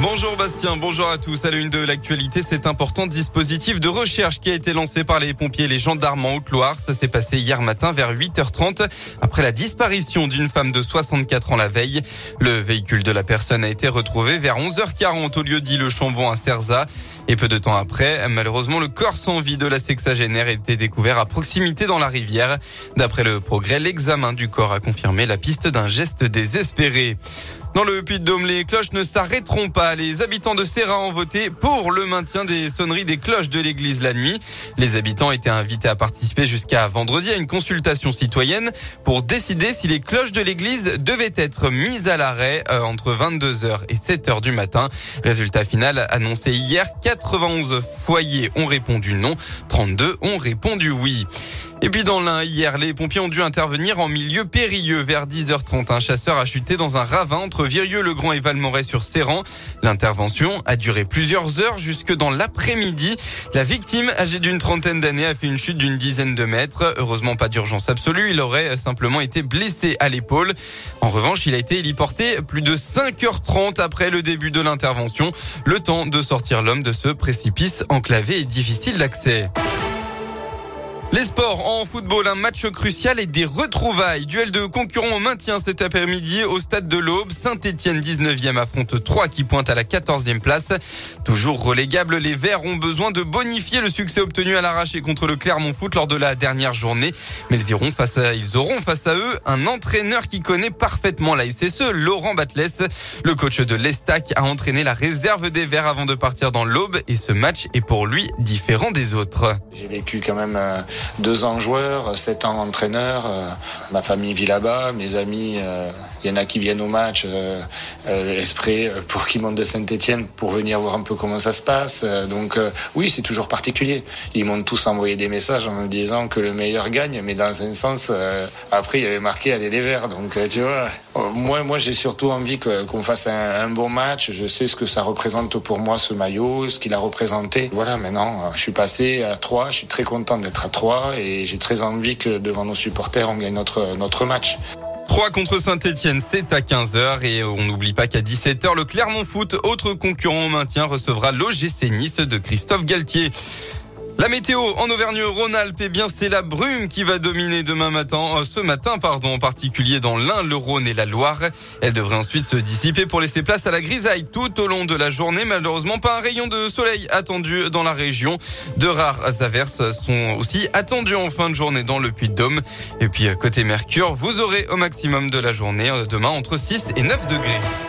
Bonjour Bastien, bonjour à tous. À l'une de l'actualité, cet important dispositif de recherche qui a été lancé par les pompiers et les gendarmes en Haute-Loire. Ça s'est passé hier matin vers 8h30 après la disparition d'une femme de 64 ans la veille. Le véhicule de la personne a été retrouvé vers 11h40 au lieu dit Le Chambon à Cerza. Et peu de temps après, malheureusement, le corps sans vie de la sexagénaire a été découvert à proximité dans la rivière. D'après le progrès, l'examen du corps a confirmé la piste d'un geste désespéré. Dans le Puy-de-Dôme, les cloches ne s'arrêteront pas. Les habitants de Serra ont voté pour le maintien des sonneries des cloches de l'église la nuit. Les habitants étaient invités à participer jusqu'à vendredi à une consultation citoyenne pour décider si les cloches de l'église devaient être mises à l'arrêt euh, entre 22h et 7h du matin. Résultat final annoncé hier, 91 foyers ont répondu non, 32 ont répondu oui. Et puis dans l'un, hier, les pompiers ont dû intervenir en milieu périlleux. Vers 10h30, un chasseur a chuté dans un ravin entre Virieux-le-Grand et Valmoret sur Serran. L'intervention a duré plusieurs heures jusque dans l'après-midi. La victime, âgée d'une trentaine d'années, a fait une chute d'une dizaine de mètres. Heureusement, pas d'urgence absolue. Il aurait simplement été blessé à l'épaule. En revanche, il a été héliporté plus de 5h30 après le début de l'intervention. Le temps de sortir l'homme de ce précipice enclavé et difficile d'accès. Les sports en football, un match crucial et des retrouvailles. Duel de concurrents au maintien cet après-midi au stade de l'Aube. Saint-Etienne 19e affronte 3 qui pointe à la 14e place. Toujours relégable, les Verts ont besoin de bonifier le succès obtenu à l'arraché contre le Clermont Foot lors de la dernière journée. Mais ils, iront face ils auront face à eux un entraîneur qui connaît parfaitement la SSE, Laurent Batles. Le coach de l'Estac a entraîné la réserve des Verts avant de partir dans l'Aube et ce match est pour lui différent des autres. J'ai vécu quand même euh, deux ans joueur, sept ans entraîneur. Euh, ma famille vit là-bas, mes amis, il euh, y en a qui viennent au match euh, esprit pour qu'ils montent de Saint-Etienne pour venir voir un peu comment ça se passe. donc oui, c'est toujours particulier. Ils m'ont tous envoyé des messages en me disant que le meilleur gagne, mais dans un sens, après il y avait marqué aller les verts. Donc tu vois, moi, moi j'ai surtout envie qu'on fasse un, un, bon match. Je sais ce que ça représente pour moi ce maillot, ce qu'il a représenté. Voilà, maintenant je suis passé à 3, je suis très content d'être à 3 et j'ai très envie que devant nos supporters, on gagne notre, notre match. 3 contre Saint-Etienne, c'est à 15h et on n'oublie pas qu'à 17h, le Clermont Foot, autre concurrent au maintien, recevra l'OGC Nice de Christophe Galtier. La météo en Auvergne-Rhône-Alpes, eh bien, c'est la brume qui va dominer demain matin, euh, ce matin, pardon, en particulier dans l'Ain, le Rhône et la Loire. Elle devrait ensuite se dissiper pour laisser place à la grisaille tout au long de la journée. Malheureusement, pas un rayon de soleil attendu dans la région. De rares averses sont aussi attendues en fin de journée dans le Puy-de-Dôme. Et puis, côté Mercure, vous aurez au maximum de la journée, euh, demain, entre 6 et 9 degrés.